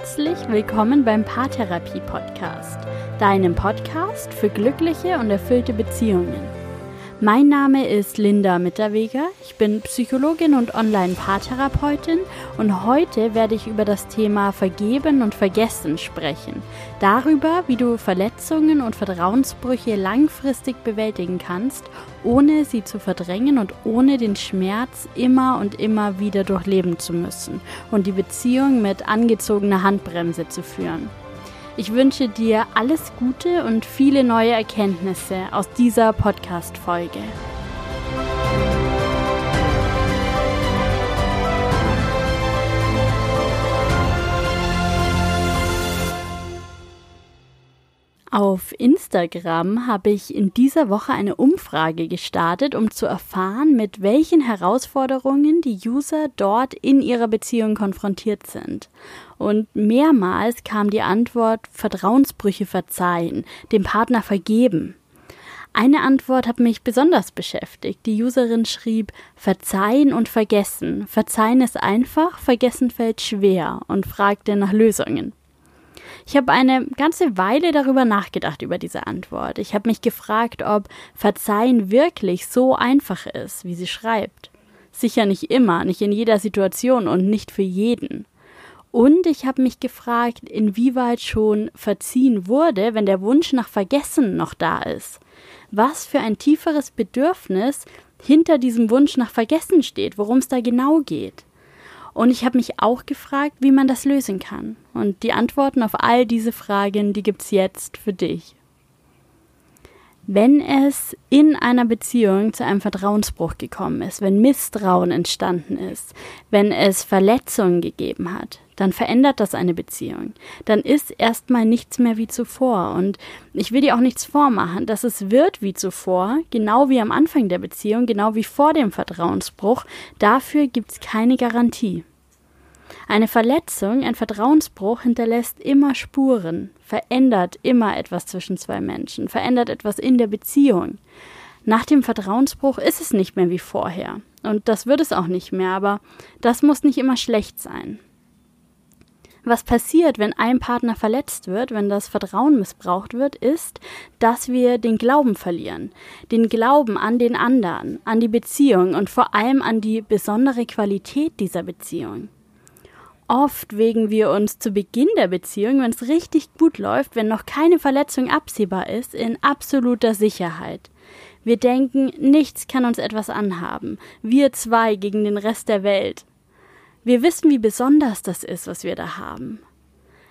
Herzlich willkommen beim Paartherapie Podcast, deinem Podcast für glückliche und erfüllte Beziehungen. Mein Name ist Linda Mitterweger. Ich bin Psychologin und Online-Paartherapeutin und heute werde ich über das Thema Vergeben und Vergessen sprechen. Darüber, wie du Verletzungen und Vertrauensbrüche langfristig bewältigen kannst, ohne sie zu verdrängen und ohne den Schmerz immer und immer wieder durchleben zu müssen und die Beziehung mit angezogener Handbremse zu führen. Ich wünsche dir alles Gute und viele neue Erkenntnisse aus dieser Podcast-Folge. Auf Instagram habe ich in dieser Woche eine Umfrage gestartet, um zu erfahren, mit welchen Herausforderungen die User dort in ihrer Beziehung konfrontiert sind. Und mehrmals kam die Antwort Vertrauensbrüche verzeihen, dem Partner vergeben. Eine Antwort hat mich besonders beschäftigt. Die Userin schrieb Verzeihen und vergessen. Verzeihen ist einfach, vergessen fällt schwer und fragte nach Lösungen. Ich habe eine ganze Weile darüber nachgedacht über diese Antwort. Ich habe mich gefragt, ob Verzeihen wirklich so einfach ist, wie sie schreibt. Sicher nicht immer, nicht in jeder Situation und nicht für jeden. Und ich habe mich gefragt, inwieweit schon verziehen wurde, wenn der Wunsch nach Vergessen noch da ist. Was für ein tieferes Bedürfnis hinter diesem Wunsch nach Vergessen steht, worum es da genau geht. Und ich habe mich auch gefragt, wie man das lösen kann. Und die Antworten auf all diese Fragen, die gibt's jetzt für dich. Wenn es in einer Beziehung zu einem Vertrauensbruch gekommen ist, wenn Misstrauen entstanden ist, wenn es Verletzungen gegeben hat, dann verändert das eine Beziehung. Dann ist erstmal nichts mehr wie zuvor. Und ich will dir auch nichts vormachen, dass es wird wie zuvor, genau wie am Anfang der Beziehung, genau wie vor dem Vertrauensbruch. Dafür gibt es keine Garantie. Eine Verletzung, ein Vertrauensbruch hinterlässt immer Spuren, verändert immer etwas zwischen zwei Menschen, verändert etwas in der Beziehung. Nach dem Vertrauensbruch ist es nicht mehr wie vorher. Und das wird es auch nicht mehr, aber das muss nicht immer schlecht sein. Was passiert, wenn ein Partner verletzt wird, wenn das Vertrauen missbraucht wird, ist, dass wir den Glauben verlieren. Den Glauben an den anderen, an die Beziehung und vor allem an die besondere Qualität dieser Beziehung. Oft wägen wir uns zu Beginn der Beziehung, wenn es richtig gut läuft, wenn noch keine Verletzung absehbar ist, in absoluter Sicherheit. Wir denken, nichts kann uns etwas anhaben. Wir zwei gegen den Rest der Welt. Wir wissen, wie besonders das ist, was wir da haben.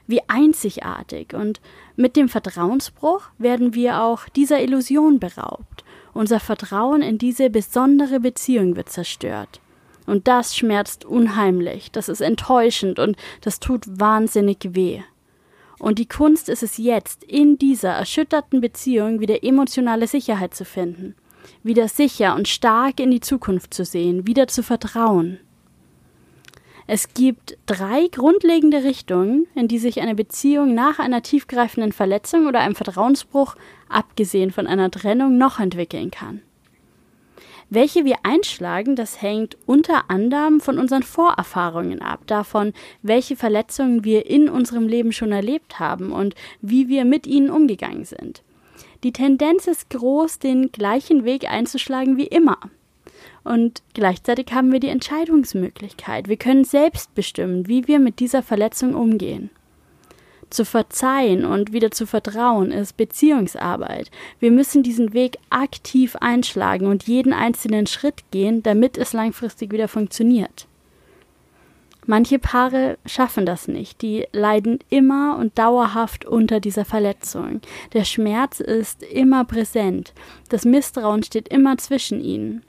Wie einzigartig. Und mit dem Vertrauensbruch werden wir auch dieser Illusion beraubt. Unser Vertrauen in diese besondere Beziehung wird zerstört. Und das schmerzt unheimlich, das ist enttäuschend und das tut wahnsinnig weh. Und die Kunst ist es jetzt, in dieser erschütterten Beziehung wieder emotionale Sicherheit zu finden, wieder sicher und stark in die Zukunft zu sehen, wieder zu vertrauen. Es gibt drei grundlegende Richtungen, in die sich eine Beziehung nach einer tiefgreifenden Verletzung oder einem Vertrauensbruch, abgesehen von einer Trennung, noch entwickeln kann. Welche wir einschlagen, das hängt unter anderem von unseren Vorerfahrungen ab, davon, welche Verletzungen wir in unserem Leben schon erlebt haben und wie wir mit ihnen umgegangen sind. Die Tendenz ist groß, den gleichen Weg einzuschlagen wie immer. Und gleichzeitig haben wir die Entscheidungsmöglichkeit. Wir können selbst bestimmen, wie wir mit dieser Verletzung umgehen. Zu verzeihen und wieder zu vertrauen ist Beziehungsarbeit. Wir müssen diesen Weg aktiv einschlagen und jeden einzelnen Schritt gehen, damit es langfristig wieder funktioniert. Manche Paare schaffen das nicht, die leiden immer und dauerhaft unter dieser Verletzung. Der Schmerz ist immer präsent, das Misstrauen steht immer zwischen ihnen.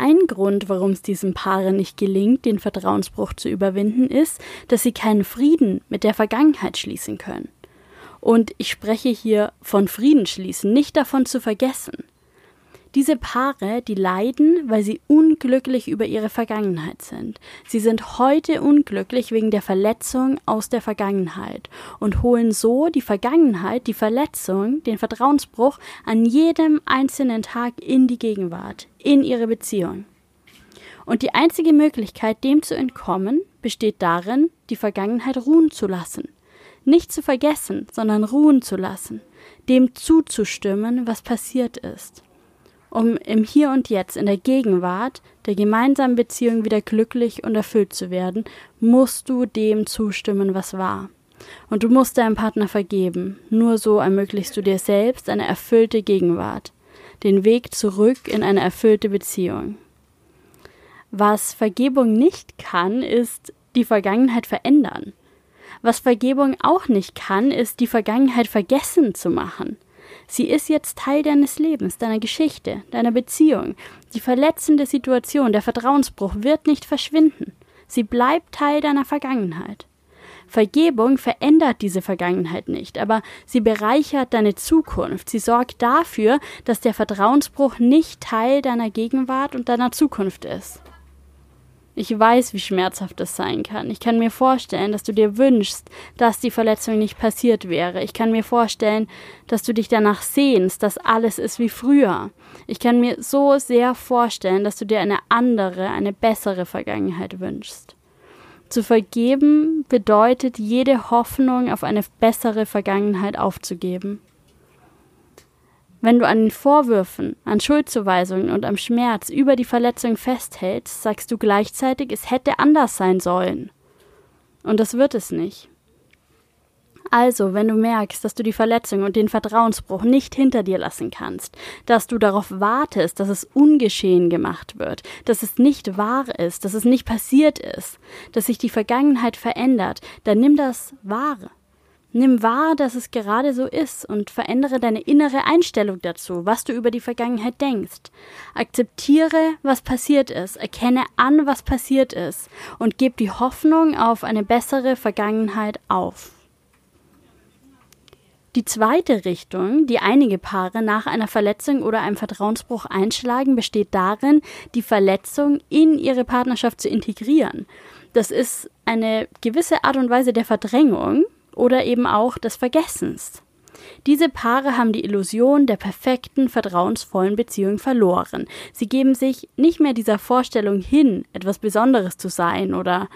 Ein Grund, warum es diesen Paaren nicht gelingt, den Vertrauensbruch zu überwinden, ist, dass sie keinen Frieden mit der Vergangenheit schließen können. Und ich spreche hier von Frieden schließen, nicht davon zu vergessen. Diese Paare, die leiden, weil sie unglücklich über ihre Vergangenheit sind. Sie sind heute unglücklich wegen der Verletzung aus der Vergangenheit und holen so die Vergangenheit, die Verletzung, den Vertrauensbruch an jedem einzelnen Tag in die Gegenwart, in ihre Beziehung. Und die einzige Möglichkeit, dem zu entkommen, besteht darin, die Vergangenheit ruhen zu lassen. Nicht zu vergessen, sondern ruhen zu lassen, dem zuzustimmen, was passiert ist. Um im Hier und Jetzt, in der Gegenwart, der gemeinsamen Beziehung wieder glücklich und erfüllt zu werden, musst du dem zustimmen, was war. Und du musst deinem Partner vergeben. Nur so ermöglichst du dir selbst eine erfüllte Gegenwart, den Weg zurück in eine erfüllte Beziehung. Was Vergebung nicht kann, ist die Vergangenheit verändern. Was Vergebung auch nicht kann, ist die Vergangenheit vergessen zu machen. Sie ist jetzt Teil deines Lebens, deiner Geschichte, deiner Beziehung. Die verletzende Situation, der Vertrauensbruch wird nicht verschwinden. Sie bleibt Teil deiner Vergangenheit. Vergebung verändert diese Vergangenheit nicht, aber sie bereichert deine Zukunft. Sie sorgt dafür, dass der Vertrauensbruch nicht Teil deiner Gegenwart und deiner Zukunft ist. Ich weiß, wie schmerzhaft das sein kann. Ich kann mir vorstellen, dass du dir wünschst, dass die Verletzung nicht passiert wäre. Ich kann mir vorstellen, dass du dich danach sehnst, dass alles ist wie früher. Ich kann mir so sehr vorstellen, dass du dir eine andere, eine bessere Vergangenheit wünschst. Zu vergeben bedeutet, jede Hoffnung auf eine bessere Vergangenheit aufzugeben. Wenn du an den Vorwürfen, an Schuldzuweisungen und am Schmerz über die Verletzung festhältst, sagst du gleichzeitig, es hätte anders sein sollen. Und das wird es nicht. Also, wenn du merkst, dass du die Verletzung und den Vertrauensbruch nicht hinter dir lassen kannst, dass du darauf wartest, dass es ungeschehen gemacht wird, dass es nicht wahr ist, dass es nicht passiert ist, dass sich die Vergangenheit verändert, dann nimm das wahr. Nimm wahr, dass es gerade so ist und verändere deine innere Einstellung dazu, was du über die Vergangenheit denkst. Akzeptiere, was passiert ist, erkenne an, was passiert ist und gib die Hoffnung auf eine bessere Vergangenheit auf. Die zweite Richtung, die einige Paare nach einer Verletzung oder einem Vertrauensbruch einschlagen, besteht darin, die Verletzung in ihre Partnerschaft zu integrieren. Das ist eine gewisse Art und Weise der Verdrängung oder eben auch des Vergessens. Diese Paare haben die Illusion der perfekten, vertrauensvollen Beziehung verloren. Sie geben sich nicht mehr dieser Vorstellung hin, etwas Besonderes zu sein oder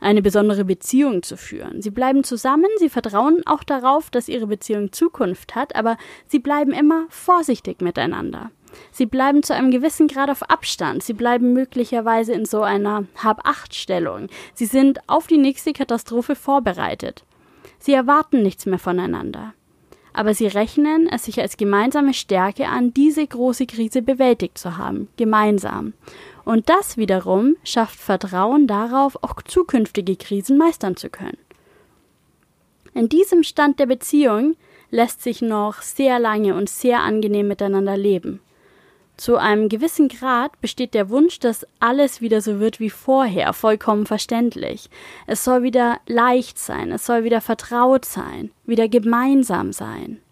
eine besondere Beziehung zu führen. Sie bleiben zusammen, sie vertrauen auch darauf, dass ihre Beziehung Zukunft hat, aber sie bleiben immer vorsichtig miteinander. Sie bleiben zu einem gewissen Grad auf Abstand. Sie bleiben möglicherweise in so einer Hab-Acht-Stellung. Sie sind auf die nächste Katastrophe vorbereitet. Sie erwarten nichts mehr voneinander. Aber sie rechnen es sich als gemeinsame Stärke an, diese große Krise bewältigt zu haben, gemeinsam. Und das wiederum schafft Vertrauen darauf, auch zukünftige Krisen meistern zu können. In diesem Stand der Beziehung lässt sich noch sehr lange und sehr angenehm miteinander leben. Zu einem gewissen Grad besteht der Wunsch, dass alles wieder so wird wie vorher, vollkommen verständlich. Es soll wieder leicht sein, es soll wieder vertraut sein, wieder gemeinsam sein.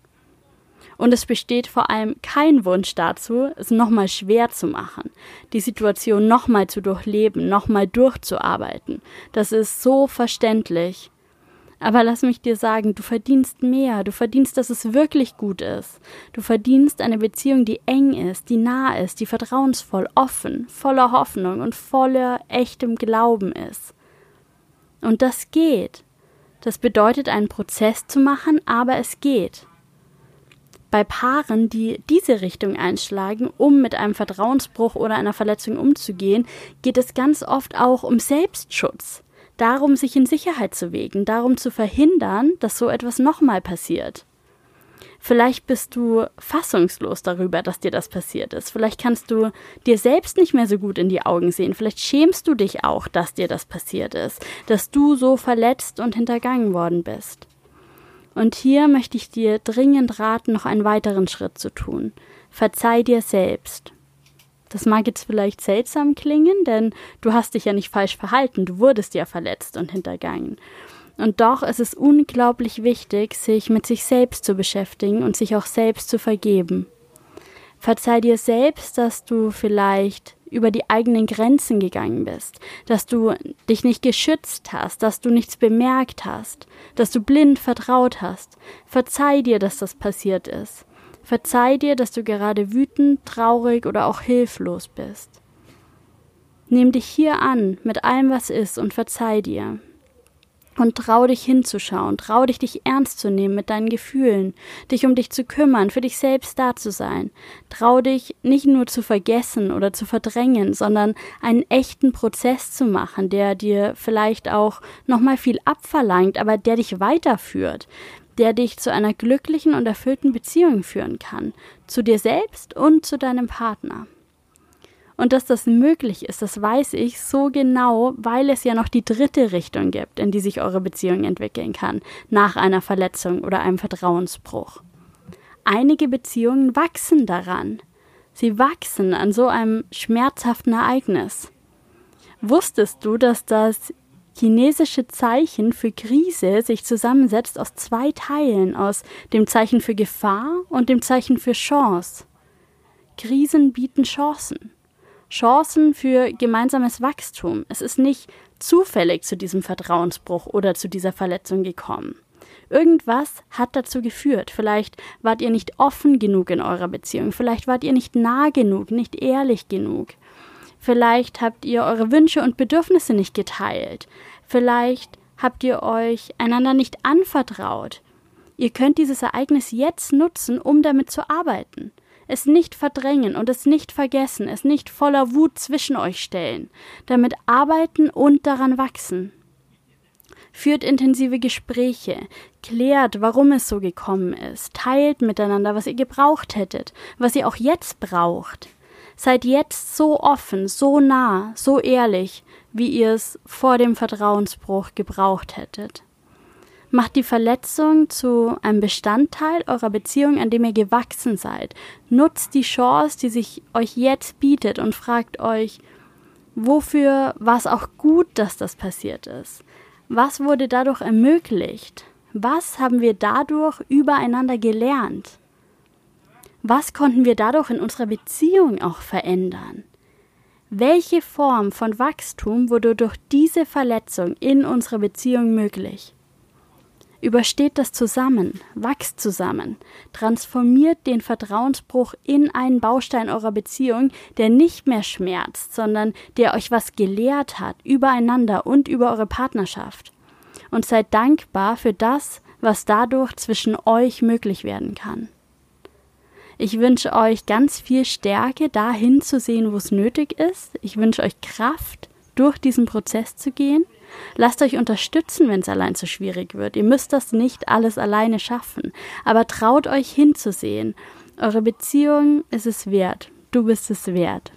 Und es besteht vor allem kein Wunsch dazu, es nochmal schwer zu machen, die Situation nochmal zu durchleben, nochmal durchzuarbeiten. Das ist so verständlich. Aber lass mich dir sagen, du verdienst mehr, du verdienst, dass es wirklich gut ist. Du verdienst eine Beziehung, die eng ist, die nah ist, die vertrauensvoll, offen, voller Hoffnung und voller echtem Glauben ist. Und das geht. Das bedeutet, einen Prozess zu machen, aber es geht. Bei Paaren, die diese Richtung einschlagen, um mit einem Vertrauensbruch oder einer Verletzung umzugehen, geht es ganz oft auch um Selbstschutz darum, sich in Sicherheit zu wägen, darum zu verhindern, dass so etwas nochmal passiert. Vielleicht bist du fassungslos darüber, dass dir das passiert ist. Vielleicht kannst du dir selbst nicht mehr so gut in die Augen sehen. Vielleicht schämst du dich auch, dass dir das passiert ist, dass du so verletzt und hintergangen worden bist. Und hier möchte ich dir dringend raten, noch einen weiteren Schritt zu tun. Verzeih dir selbst. Das mag jetzt vielleicht seltsam klingen, denn du hast dich ja nicht falsch verhalten, du wurdest ja verletzt und hintergangen. Und doch ist es unglaublich wichtig, sich mit sich selbst zu beschäftigen und sich auch selbst zu vergeben. Verzeih dir selbst, dass du vielleicht über die eigenen Grenzen gegangen bist, dass du dich nicht geschützt hast, dass du nichts bemerkt hast, dass du blind vertraut hast. Verzeih dir, dass das passiert ist. Verzeih dir, dass du gerade wütend, traurig oder auch hilflos bist. Nimm dich hier an mit allem, was ist, und verzeih dir. Und trau dich hinzuschauen, trau dich, dich ernst zu nehmen mit deinen Gefühlen, dich um dich zu kümmern, für dich selbst da zu sein. Trau dich nicht nur zu vergessen oder zu verdrängen, sondern einen echten Prozess zu machen, der dir vielleicht auch nochmal viel abverlangt, aber der dich weiterführt, der dich zu einer glücklichen und erfüllten Beziehung führen kann, zu dir selbst und zu deinem Partner. Und dass das möglich ist, das weiß ich so genau, weil es ja noch die dritte Richtung gibt, in die sich eure Beziehung entwickeln kann, nach einer Verletzung oder einem Vertrauensbruch. Einige Beziehungen wachsen daran. Sie wachsen an so einem schmerzhaften Ereignis. Wusstest du, dass das chinesische Zeichen für Krise sich zusammensetzt aus zwei Teilen, aus dem Zeichen für Gefahr und dem Zeichen für Chance? Krisen bieten Chancen. Chancen für gemeinsames Wachstum. Es ist nicht zufällig zu diesem Vertrauensbruch oder zu dieser Verletzung gekommen. Irgendwas hat dazu geführt. Vielleicht wart ihr nicht offen genug in eurer Beziehung, vielleicht wart ihr nicht nah genug, nicht ehrlich genug. Vielleicht habt ihr eure Wünsche und Bedürfnisse nicht geteilt. Vielleicht habt ihr euch einander nicht anvertraut. Ihr könnt dieses Ereignis jetzt nutzen, um damit zu arbeiten es nicht verdrängen und es nicht vergessen, es nicht voller Wut zwischen euch stellen, damit arbeiten und daran wachsen. Führt intensive Gespräche, klärt, warum es so gekommen ist, teilt miteinander, was ihr gebraucht hättet, was ihr auch jetzt braucht. Seid jetzt so offen, so nah, so ehrlich, wie ihr es vor dem Vertrauensbruch gebraucht hättet. Macht die Verletzung zu einem Bestandteil eurer Beziehung, an dem ihr gewachsen seid. Nutzt die Chance, die sich euch jetzt bietet und fragt euch, wofür war es auch gut, dass das passiert ist? Was wurde dadurch ermöglicht? Was haben wir dadurch übereinander gelernt? Was konnten wir dadurch in unserer Beziehung auch verändern? Welche Form von Wachstum wurde durch diese Verletzung in unserer Beziehung möglich? Übersteht das zusammen, wachst zusammen, transformiert den Vertrauensbruch in einen Baustein eurer Beziehung, der nicht mehr schmerzt, sondern der euch was gelehrt hat übereinander und über eure Partnerschaft. Und seid dankbar für das, was dadurch zwischen euch möglich werden kann. Ich wünsche euch ganz viel Stärke, dahin zu sehen, wo es nötig ist. Ich wünsche euch Kraft, durch diesen Prozess zu gehen Lasst euch unterstützen, wenn es allein zu schwierig wird. Ihr müsst das nicht alles alleine schaffen, aber traut euch hinzusehen. Eure Beziehung ist es wert. Du bist es wert.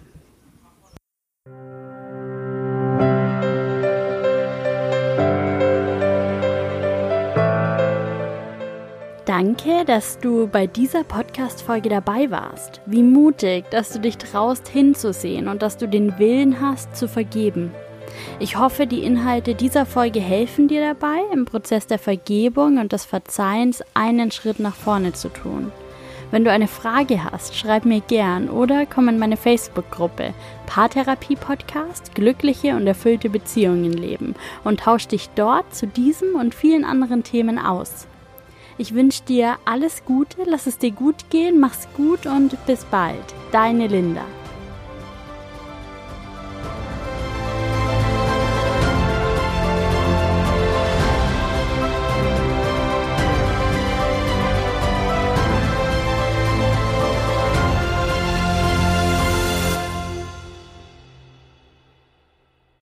Danke, dass du bei dieser Podcast-Folge dabei warst. Wie mutig, dass du dich traust hinzusehen und dass du den Willen hast zu vergeben. Ich hoffe, die Inhalte dieser Folge helfen dir dabei, im Prozess der Vergebung und des Verzeihens einen Schritt nach vorne zu tun. Wenn du eine Frage hast, schreib mir gern oder komm in meine Facebook-Gruppe Paartherapie Podcast Glückliche und erfüllte Beziehungen leben und tausch dich dort zu diesem und vielen anderen Themen aus. Ich wünsche dir alles Gute, lass es dir gut gehen, mach's gut und bis bald. Deine Linda.